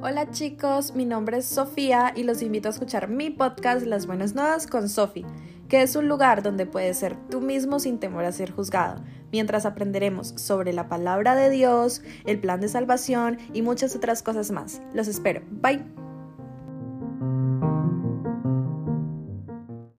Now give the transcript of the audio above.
Hola chicos, mi nombre es Sofía y los invito a escuchar mi podcast Las Buenas Nuevas con Sofi, que es un lugar donde puedes ser tú mismo sin temor a ser juzgado, mientras aprenderemos sobre la palabra de Dios, el plan de salvación y muchas otras cosas más. Los espero. Bye.